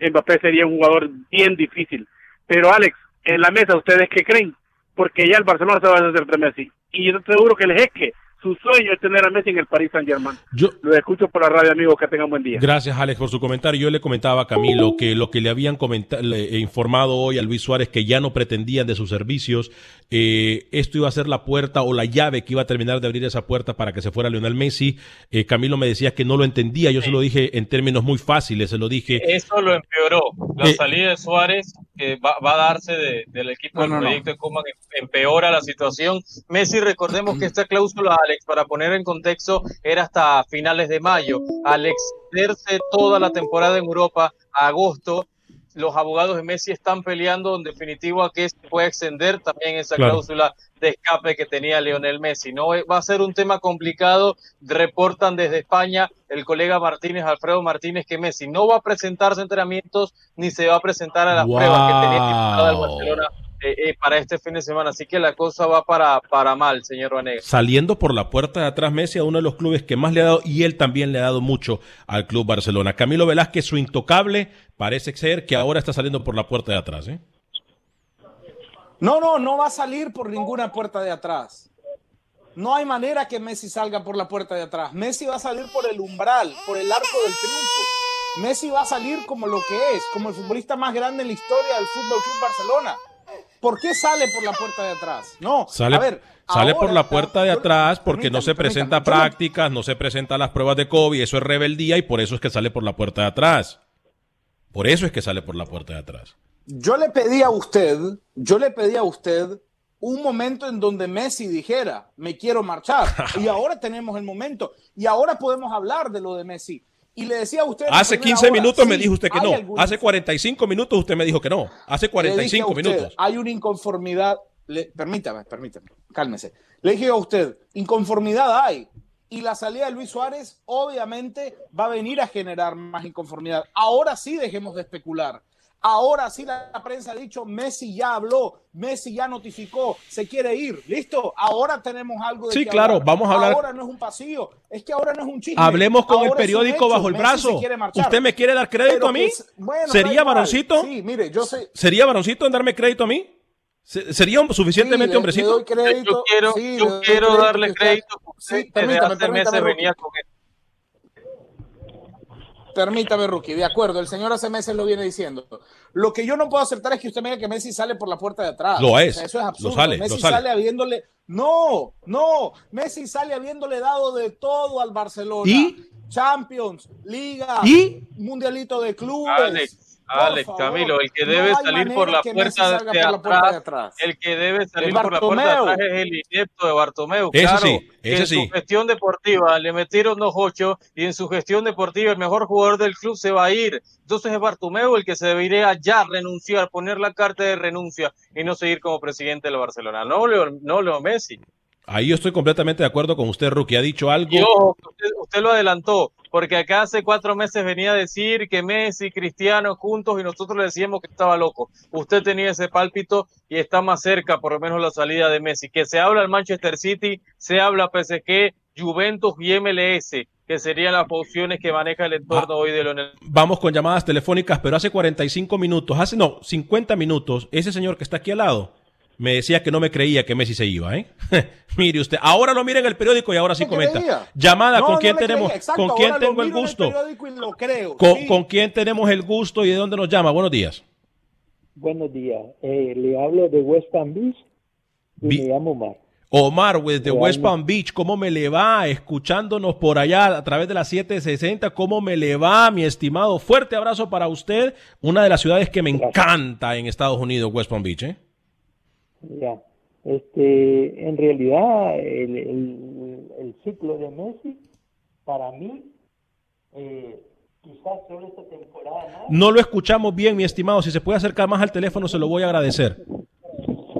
Speaker 10: Mbappé sería un jugador bien difícil. Pero Alex, en la mesa, ¿ustedes qué creen? Porque ya el Barcelona se va a hacer de Messi. Y yo estoy seguro que el jeque su sueño es tener a Messi en el Paris Saint Germain. Yo lo escucho por la radio, amigo, que tengan buen día.
Speaker 4: Gracias, Alex, por su comentario. Yo le comentaba a Camilo que lo que le habían comentado, informado hoy a Luis Suárez que ya no pretendían de sus servicios, eh, esto iba a ser la puerta o la llave que iba a terminar de abrir esa puerta para que se fuera Lionel Messi. Eh, Camilo me decía que no lo entendía, yo se lo dije en términos muy fáciles, se lo dije.
Speaker 6: Eso lo empeoró. La eh, salida de Suárez que va, a darse del equipo del proyecto de Coman empeora la situación. Messi, recordemos que esta cláusula Alex, para poner en contexto, era hasta finales de mayo. Al extenderse toda la temporada en Europa a agosto, los abogados de Messi están peleando en definitivo a que se pueda extender también esa cláusula de escape que tenía Leonel Messi. No va a ser un tema complicado. Reportan desde España el colega Martínez, Alfredo Martínez, que Messi no va a presentarse a entrenamientos ni se va a presentar a las pruebas que tenía el Barcelona eh, eh, para este fin de semana. Así que la cosa va para, para mal, señor Vanegas.
Speaker 4: Saliendo por la puerta de atrás, Messi a uno de los clubes que más le ha dado y él también le ha dado mucho al Club Barcelona. Camilo Velázquez, su intocable, parece ser que ahora está saliendo por la puerta de atrás. ¿eh?
Speaker 5: No, no, no va a salir por ninguna puerta de atrás. No hay manera que Messi salga por la puerta de atrás. Messi va a salir por el umbral, por el arco del triunfo. Messi va a salir como lo que es, como el futbolista más grande en la historia del Fútbol Club Barcelona. ¿Por qué sale por la puerta de atrás? No,
Speaker 4: sale,
Speaker 5: a ver,
Speaker 4: sale por la puerta de atrás porque no se presenta prácticas, no se presentan las pruebas de COVID, eso es rebeldía y por eso es que sale por la puerta de atrás. Por eso es que sale por la puerta de atrás.
Speaker 5: Yo le pedí a usted, yo le pedí a usted un momento en donde Messi dijera, me quiero marchar. Y ahora tenemos el momento. Y ahora podemos hablar de lo de Messi. Y le decía a usted...
Speaker 4: Hace
Speaker 5: primera
Speaker 4: 15
Speaker 5: hora,
Speaker 4: minutos me dijo usted que no. Hace 45 minutos usted me dijo que no. Hace
Speaker 5: Le dije a
Speaker 4: 45
Speaker 5: usted,
Speaker 4: minutos.
Speaker 5: Hay una inconformidad. le- permítame, permítame, cálmese. Le dije a usted, inconformidad hay. Y la salida de Luis Suárez obviamente va a venir a generar más inconformidad. Ahora sí dejemos de especular. Ahora sí la prensa ha dicho, Messi ya habló, Messi ya notificó, se quiere ir. ¿Listo? Ahora tenemos algo de
Speaker 4: Sí, claro,
Speaker 5: hablar.
Speaker 4: vamos a hablar-
Speaker 5: Ahora no es un pasillo, es que ahora no es un chisme.
Speaker 4: Hablemos con el
Speaker 5: Ahora
Speaker 4: periódico
Speaker 5: hecho.
Speaker 4: bajo el
Speaker 5: Messi
Speaker 4: brazo. ¿Usted me quiere dar crédito
Speaker 5: Pero
Speaker 4: a mí?
Speaker 5: bueno,
Speaker 4: ¿Sería varoncito?
Speaker 5: Sí, mire, yo sé,
Speaker 4: ¿Sería varoncito en darme crédito a mí? Se- ¿Sería suficientemente
Speaker 5: Sí,
Speaker 4: hombrecito?
Speaker 5: le doy crédito.
Speaker 6: Yo quiero,
Speaker 5: Sí,
Speaker 6: yo quiero
Speaker 5: crédito
Speaker 6: darle crédito porque
Speaker 5: Sí,
Speaker 6: desde
Speaker 5: permítame,
Speaker 6: meses
Speaker 5: permítame,
Speaker 6: venía con él.
Speaker 5: Permítame, Rookie, de acuerdo, el señor hace meses lo viene diciendo. Lo que yo no puedo aceptar es que usted me diga que Messi sale por la puerta de atrás.
Speaker 4: Lo es,
Speaker 5: O sea, eso es
Speaker 4: lo
Speaker 5: absurdo.
Speaker 4: sale,
Speaker 5: Messi
Speaker 4: lo sale.
Speaker 5: habiéndole. No, no. Messi sale habiéndole dado de todo al Barcelona.
Speaker 4: ¿Y?
Speaker 5: Champions, Liga,
Speaker 4: ¿Y?
Speaker 5: Mundialito de Clubes.
Speaker 6: Alex, Alex,
Speaker 5: favor,
Speaker 6: Camilo, el que debe salir por la puerta de
Speaker 5: por la puerta de
Speaker 6: atrás, el que debe salir
Speaker 5: Es
Speaker 6: por la puerta de atrás es el inepto de Bartomeu.
Speaker 4: Ese
Speaker 6: claro,
Speaker 4: sí, ese
Speaker 6: en
Speaker 4: sí.
Speaker 6: su gestión deportiva le metieron los ocho y en su gestión deportiva el mejor jugador del club se va a ir. Entonces es Bartomeu el que se debería ya renunciar, poner la carta de renuncia y no seguir como presidente del Barcelona. No Leo, no Leo Messi.
Speaker 4: Ahí yo estoy completamente de acuerdo con usted, Rookie. Ha dicho algo.
Speaker 6: Y ojo, usted, usted lo adelantó, porque acá hace cuatro meses venía a decir que Messi y Cristiano juntos y nosotros le decíamos que estaba loco. Usted tenía ese pálpito y está más cerca, por lo menos, la salida de Messi. Que se habla el Manchester City, se habla PSG, Juventus y MLS, que serían las opciones que maneja el entorno hoy de Lionel.
Speaker 4: Vamos con llamadas telefónicas, pero hace 45 minutos, hace no, 50 minutos, ese señor que está aquí al lado me decía que no me creía que Messi se iba, ¿eh? Mire usted, ahora lo mira en el periódico y ahora sí comenta.
Speaker 5: creía.
Speaker 4: Llamada,
Speaker 5: No,
Speaker 4: ¿con
Speaker 5: no
Speaker 4: quién tenemos?
Speaker 5: Exacto,
Speaker 4: ¿Con quién tengo el gusto?
Speaker 5: periódico y lo creo.
Speaker 4: ¿Con,
Speaker 5: sí.
Speaker 4: con quién tenemos el gusto y de dónde nos llama? Buenos días.
Speaker 11: Buenos días. Eh, le hablo de West Palm Beach y me llamo Omar.
Speaker 4: Omar, desde
Speaker 11: Realmente.
Speaker 4: West Palm Beach, ¿cómo me le va? Escuchándonos por allá a través de las 760, ¿cómo me le va, mi estimado? Fuerte abrazo para usted, una de las ciudades que me encanta en Estados Unidos, West Palm Beach, ¿eh?
Speaker 11: Ya. Este, en realidad, el, el- el ciclo de Messi, para mí, eh, quizás solo esta temporada más.
Speaker 4: No lo escuchamos bien, mi estimado. Si se puede acercar más al teléfono, se lo voy a agradecer.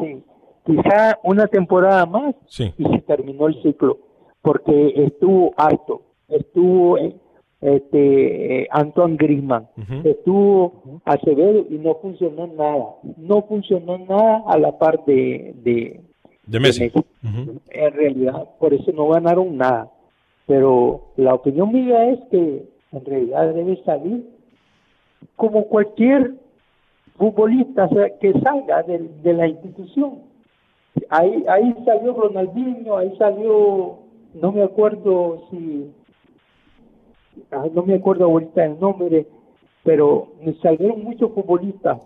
Speaker 11: Sí, quizá una temporada más
Speaker 4: Sí.
Speaker 11: y se terminó el ciclo, porque estuvo alto, estuvo este eh, Antoine Griezmann,
Speaker 4: Ujú.
Speaker 11: estuvo Acevedo y no funcionó nada, no funcionó nada a la par de, de,
Speaker 4: De Messi.
Speaker 11: En realidad, por eso no ganaron nada. Pero la opinión mía es que en realidad debe salir como cualquier futbolista que salga de, de la institución. Ahí, ahí salió Ronaldinho, ahí salió, no me acuerdo si, no me acuerdo ahorita el nombre, pero salieron muchos futbolistas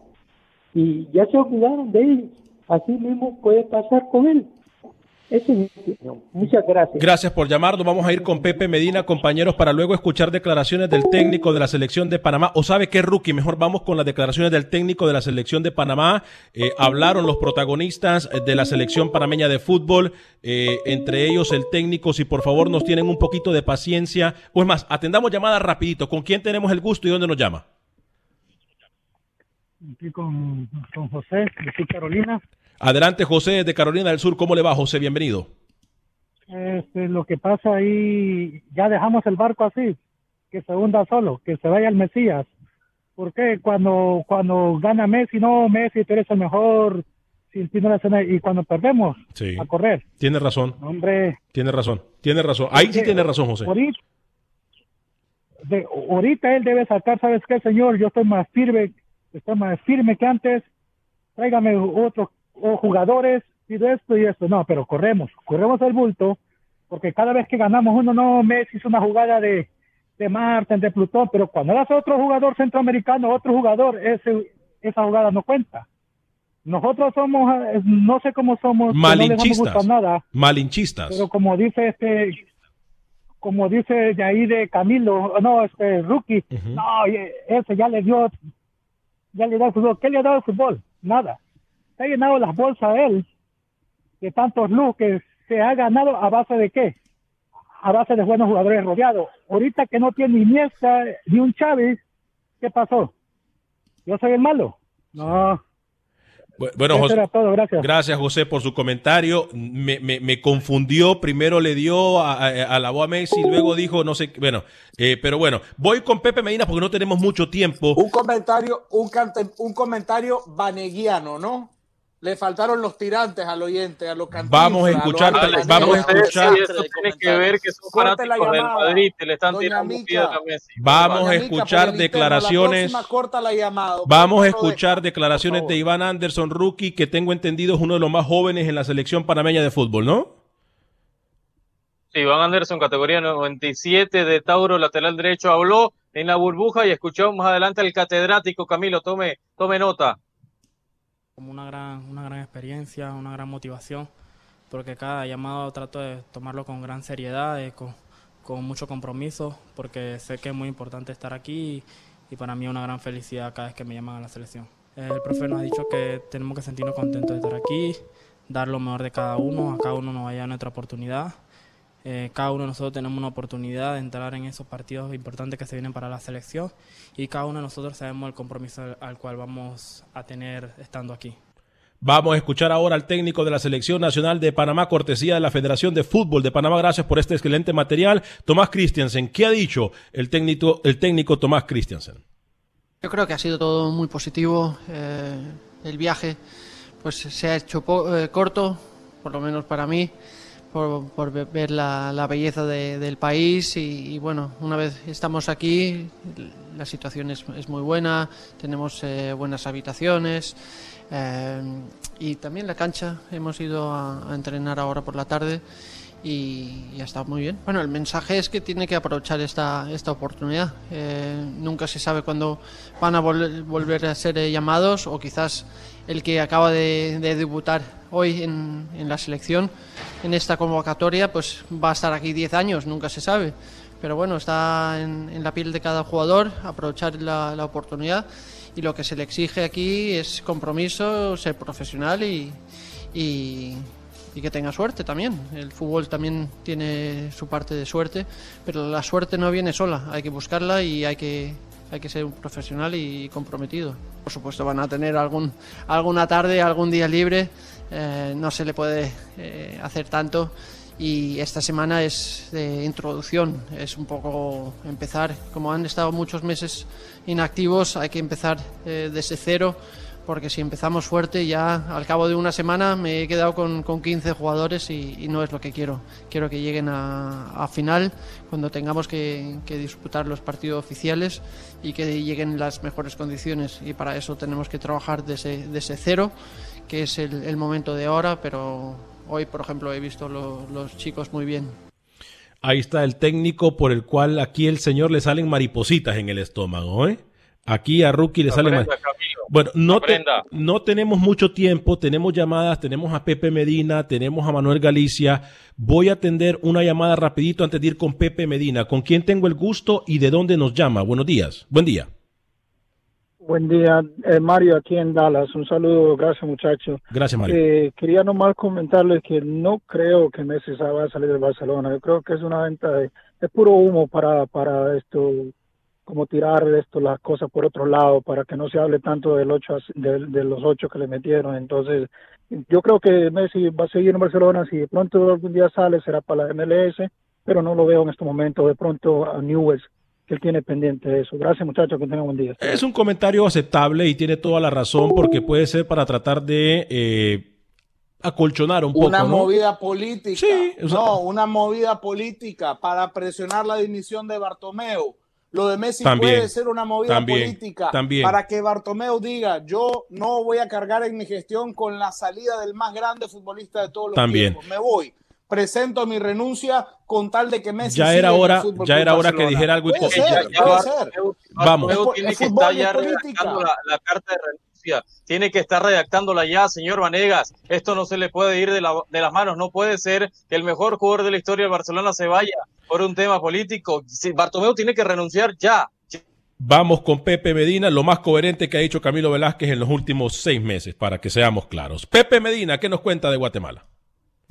Speaker 11: y ya se olvidaron de ellos. Así mismo puede pasar con él. Es. Muchas gracias.
Speaker 4: Gracias por llamarnos. Vamos a ir con Pepe Medina, compañeros, para luego escuchar declaraciones del técnico de la selección de Panamá. ¿O sabe qué, Rookie? Mejor vamos con las declaraciones del técnico de la selección de Panamá. Eh, hablaron los protagonistas de la selección panameña de fútbol, eh, entre ellos el técnico. Si por favor nos tienen un poquito de paciencia. O es más, atendamos llamadas rapidito. ¿Con quién tenemos el gusto y dónde nos llama?
Speaker 12: aquí con, con José, de aquí Carolina.
Speaker 4: Adelante, José, de Carolina del Sur. ¿Cómo le va, José? Bienvenido.
Speaker 12: Este, lo que pasa ahí, ya dejamos el barco así, que se hunda solo, que se vaya el Mesías. ¿Por qué? Cuando, cuando gana Messi, no, Messi, tú eres el mejor, y cuando perdemos,
Speaker 4: Sí.
Speaker 12: a correr.
Speaker 4: Tiene razón.
Speaker 12: Hombre,
Speaker 4: Tiene razón. Tiene razón. Ahí sí tiene razón, José.
Speaker 12: ahorita, de- ahorita él debe sacar, ¿sabes qué, señor? Yo estoy más firme, estoy más firme que antes. Tráigame otro o jugadores de esto y esto. No, pero corremos, corremos el bulto, porque cada vez que ganamos uno, no, Messi hizo una jugada de, de Martin, de Plutón, pero cuando hace otro jugador centroamericano, otro jugador, ese, esa jugada no cuenta. Nosotros somos, eh, no sé cómo somos,
Speaker 4: malinchistas,
Speaker 12: nada,
Speaker 4: malinchistas.
Speaker 12: Pero como dice este, como dice de ahí de Camilo, no, este rookie, no, ese ya le dio, ya le dio el fútbol. ¿Qué le ha dado el fútbol? Nada. Se ha llenado las bolsas a él de tantos luz que se ha ganado a base de qué? A base de buenos jugadores rodeados. Ahorita que no tiene ni Iniesta ni un Chávez, ¿qué pasó? ¿Yo soy el malo? No.
Speaker 4: Bueno, José, gracias. José por su comentario. Me, me, confundió. Primero le dio a, a, la voz a Messi, luego dijo no sé. Bueno, eh, pero bueno, voy con Pepe Medina porque no tenemos mucho tiempo.
Speaker 5: Un comentario, un, un comentario vaneguiano, ¿no? Le faltaron los tirantes al oyente, a los cantantes.
Speaker 4: Vamos a escuchar, vamos a escuchar.
Speaker 6: Tiene que ver que son fanáticos del Madrid, le están tirando
Speaker 4: Vamos a escuchar declaraciones. Vamos a escuchar declaraciones de Iván Anderson, rookie, que tengo entendido es uno de los más jóvenes en la selección panameña de fútbol, ¿no?
Speaker 6: Sí, Iván Anderson, categoría 97 de Tauro, lateral derecho, habló en la burbuja y escuchamos más adelante al catedrático Camilo, tome, tome nota
Speaker 13: como una gran, una gran experiencia, una gran motivación, porque cada llamado trato de tomarlo con gran seriedad, con, con, mucho compromiso, porque sé que es muy importante estar aquí y, para mí es una gran felicidad cada vez que me llaman a la selección. El profe nos ha dicho que tenemos que sentirnos contentos de estar aquí, dar lo mejor de cada uno, a cada uno nos vaya nuestra oportunidad eh, cada uno de nosotros tenemos una oportunidad de entrar en esos partidos importantes que se vienen para la selección y cada uno de nosotros sabemos el compromiso al, cual vamos a tener estando aquí.
Speaker 4: Vamos a escuchar ahora al técnico de la Selección Nacional de Panamá, cortesía de la Federación de Fútbol de Panamá. Gracias por este excelente material. Tomás Christiansen, ¿qué ha dicho el técnico, el técnico Tomás Christiansen?
Speaker 14: Yo creo que ha sido todo muy positivo. Eh, el viaje pues se ha hecho eh, corto, por lo menos para mí por, ver la, belleza del país y, bueno, una vez estamos aquí, la situación es, muy buena, tenemos eh, buenas habitaciones eh, y también la cancha, hemos ido a, entrenar ahora por la tarde y, ha estado muy bien. Bueno, el mensaje es que tiene que aprovechar esta, esta oportunidad. Eh, nunca se sabe cuándo van a volver a ser llamados o quizás el que acaba de, debutar hoy en, la selección, en esta convocatoria, pues va a estar aquí 10 años, nunca se sabe. Pero bueno, está en, la piel de cada jugador, aprovechar la, oportunidad y lo que se le exige aquí es compromiso, ser profesional y, y, que tenga suerte también. El fútbol también tiene su parte de suerte, pero la suerte no viene sola, hay que buscarla y hay que, hay que ser un profesional y comprometido. Por supuesto van a tener algún, alguna tarde, algún día libre, eh, no se le puede eh, hacer tanto. Y esta semana es de introducción, es un poco empezar, como han estado muchos meses inactivos, hay que empezar eh, desde cero porque si empezamos fuerte ya al cabo de una semana me he quedado con, con 15 jugadores y, no es lo que quiero. Quiero que lleguen a, final cuando tengamos que, disputar los partidos oficiales y que lleguen en las mejores condiciones y para eso tenemos que trabajar desde, desde cero, que es el, momento de ahora, pero hoy por ejemplo he visto los chicos muy bien.
Speaker 4: Ahí está el técnico por el cual aquí el señor le salen maripositas en el estómago, ¿eh? Aquí a Rookie le sale mal. Bueno, no, no tenemos mucho tiempo, tenemos llamadas, tenemos a Pepe Medina, tenemos a Manuel Galicia. Voy a atender una llamada rapidito antes de ir con Pepe Medina. ¿Con quién tengo el gusto y de dónde nos llama? Buenos días. Buen día.
Speaker 15: Buen día, eh, Mario, aquí en Dallas. Un saludo, gracias muchachos.
Speaker 4: Gracias, Mario.
Speaker 15: Eh, quería nomás comentarles que no creo que Messi va a salir de Barcelona. Yo creo que es una venta de, es puro humo para, para esto como tirar esto las cosas por otro lado para que no se hable tanto del ocho de, los ocho que le metieron entonces yo creo que Messi va a seguir en Barcelona si de pronto algún día sale será para la MLS pero no lo veo en este momento de pronto a Newell's que él tiene pendiente de eso. Gracias muchachos, que tengan buen día.
Speaker 4: Es un comentario aceptable y tiene toda la razón porque puede ser para tratar de eh, acolchonar un poco.
Speaker 5: Una movida política. Sí, no, una movida política para presionar la dimisión de Bartomeu Lo de Messi puede ser una movida política. para que Bartomeu diga, yo no voy a cargar en mi gestión con la salida del más grande futbolista de todos los
Speaker 4: también.
Speaker 5: tiempos. Me voy. Presento mi renuncia con tal de que Messi
Speaker 4: ya era hora ya era hora que dijera algo
Speaker 5: puede ser,
Speaker 6: vamos tiene que estar ya redactando la, carta de renuncia. Tiene que estar redactándola ya señor Vanegas. Esto no se le puede ir de, de, las manos. No puede ser que el mejor jugador de la historia de Barcelona se vaya por un tema político Bartomeu tiene que renunciar ya
Speaker 4: Vamos con Pepe Medina, lo más coherente que ha dicho Camilo Velázquez en los últimos seis meses, para que seamos claros. Pepe Medina, ¿qué nos cuenta de Guatemala?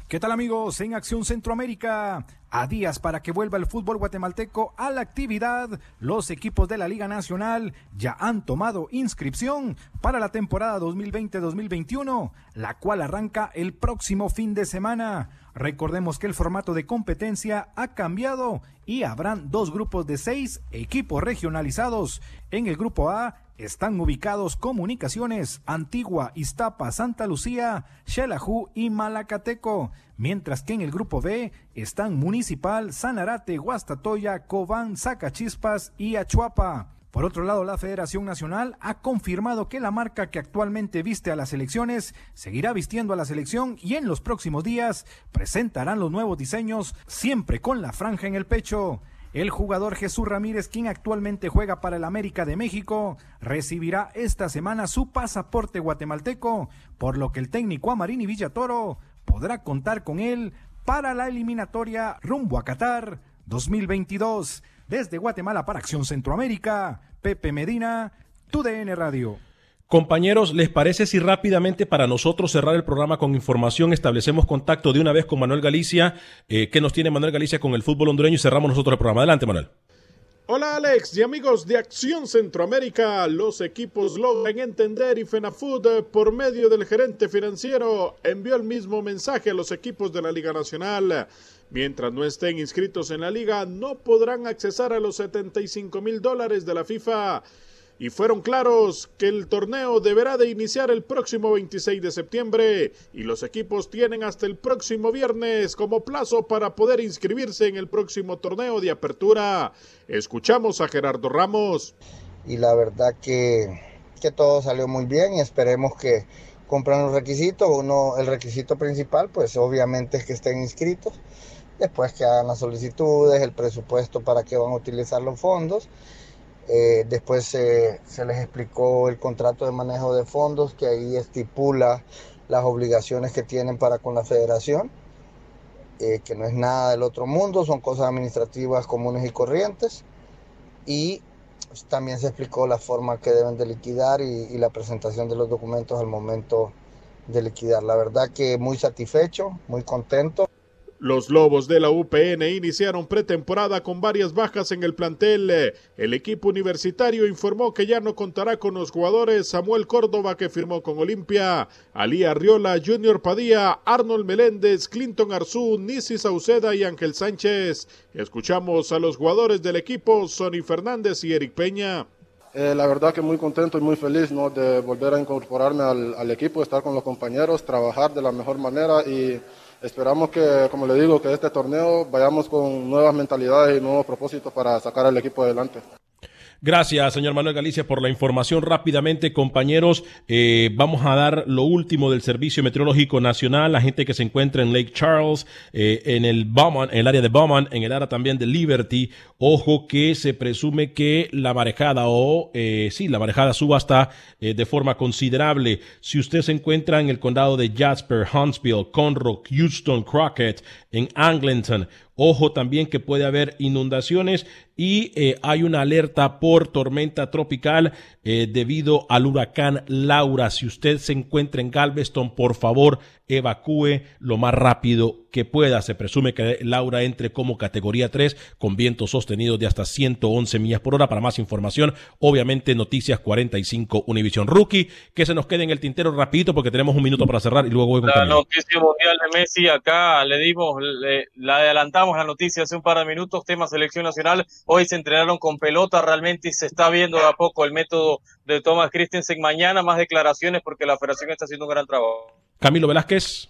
Speaker 16: ¿Qué tal amigos? En Acción Centroamérica, a días para que vuelva el fútbol guatemalteco a la actividad, los equipos de la Liga Nacional ya han tomado inscripción para la temporada 2020-2021, la cual arranca el próximo fin de semana. Recordemos que el formato de competencia ha cambiado y habrán dos grupos de seis equipos regionalizados. En el grupo A están ubicados Comunicaciones, Antigua, Iztapa, Santa Lucía, Xelajú y Malacateco, mientras que en el grupo B están Municipal, Sanarate, Guastatoya, Cobán, Zacachispas y Achuapa. Por otro lado, la Federación Nacional ha confirmado que la marca que actualmente viste a las elecciones seguirá vistiendo a la selección y en los próximos días presentarán los nuevos diseños, siempre con la franja en el pecho. El jugador Jesús Ramírez, quien actualmente juega para el América de México, recibirá esta semana su pasaporte guatemalteco, por lo que el técnico Amarini Villatoro podrá contar con él para la eliminatoria rumbo a Qatar 2022. Desde Guatemala para Acción Centroamérica, Pepe Medina, TUDN Radio.
Speaker 4: Compañeros, ¿les parece si rápidamente para nosotros cerrar el programa con información establecemos contacto de una vez con Manuel Galicia? Eh, ¿Qué nos tiene Manuel Galicia con el fútbol hondureño y cerramos nosotros el programa? Adelante, Manuel.
Speaker 17: Hola Alex y amigos de Acción Centroamérica, los equipos logran entender y FENAFUD eh, por medio del gerente financiero envió el mismo mensaje a los equipos de la Liga Nacional. Mientras no estén inscritos en la liga no podrán accesar a los 75 mil dólares de la FIFA y fueron claros que el torneo deberá de iniciar el próximo 26 de septiembre y los equipos tienen hasta el próximo viernes como plazo para poder inscribirse en el próximo torneo de apertura. Escuchamos a Gerardo Ramos.
Speaker 18: Y la verdad que, que todo salió muy bien y esperemos que cumplan los requisitos. Uno, el requisito principal, pues obviamente es que estén inscritos. Después que hagan las solicitudes, el presupuesto para que van a utilizar los fondos eh, después se les explicó el contrato de manejo de fondos que ahí estipula las obligaciones que tienen para con la federación, eh, que no es nada del otro mundo, son cosas administrativas comunes y corrientes. Y también se explicó la forma que deben de liquidar y la presentación de los documentos al momento de liquidar. La verdad que muy satisfecho, muy contento.
Speaker 17: Los Lobos de la UPN iniciaron pretemporada con varias bajas en el plantel. El equipo universitario informó que ya no contará con los jugadores Samuel Córdoba que firmó con Olimpia, Ali Arriola, Junior Padilla, Arnold Meléndez, Clinton Arzú, Nisi Sauceda y Ángel Sánchez. Escuchamos a los jugadores del equipo, Sonny Fernández y Eric Peña.
Speaker 19: Eh, la verdad que muy contento y muy feliz de volver a incorporarme al equipo, estar con los compañeros, trabajar de la mejor manera y Esperamos que, como le digo, que este torneo vayamos con nuevas mentalidades y nuevos propósitos para sacar al equipo adelante.
Speaker 4: Gracias, señor Manuel Galicia, por la información. Rápidamente, compañeros, eh, vamos a dar lo último del Servicio Meteorológico Nacional, la gente que se encuentra en Lake Charles, eh, en el Beaumont, en el área de Beaumont, en el área también de Liberty. Ojo que se presume que la marejada o, eh, sí, la marejada suba hasta de forma considerable. Si usted se encuentra en el condado de Jasper, Huntsville, Conroe, Houston, Crockett, en Angleton, Ojo también que puede haber inundaciones y eh, hay una alerta por tormenta tropical eh, debido al huracán Laura. Si usted se encuentra en Galveston, por favor, evacúe lo más rápido que pueda. Se presume que Laura entre como categoría 3 con vientos sostenidos de hasta 111 millas por hora. Para más información, obviamente Noticias 45 Univision Rookie. Que se nos quede en el tintero rapidito porque tenemos un minuto para cerrar y luego voy con
Speaker 6: La noticia mundial de Messi acá le dimos, le, la adelantamos la noticia hace un par de minutos, tema selección nacional. Hoy se entrenaron con pelota realmente y se está viendo de a poco el método de Thomas Christensen. Mañana más declaraciones porque la federación está haciendo un gran trabajo.
Speaker 4: Camilo Velázquez.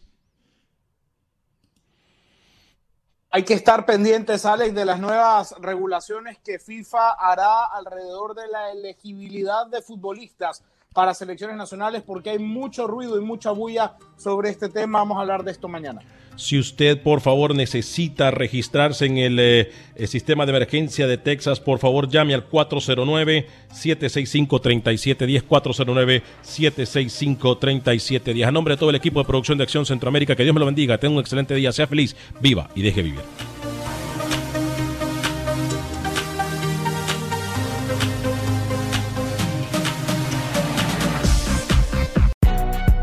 Speaker 5: Hay que estar pendientes, Alex, de las nuevas regulaciones que FIFA hará alrededor de la elegibilidad de futbolistas para selecciones nacionales, porque hay mucho ruido y mucha bulla sobre este tema. Vamos a hablar de esto mañana.
Speaker 4: Si usted, por favor, necesita registrarse en el, eh, sistema de emergencia de Texas, por favor, llame al 409-765-3710, 409-765-3710. A nombre de todo el equipo de producción de Acción Centroamérica, que Dios me lo bendiga, tenga un excelente día, sea feliz, viva y deje vivir.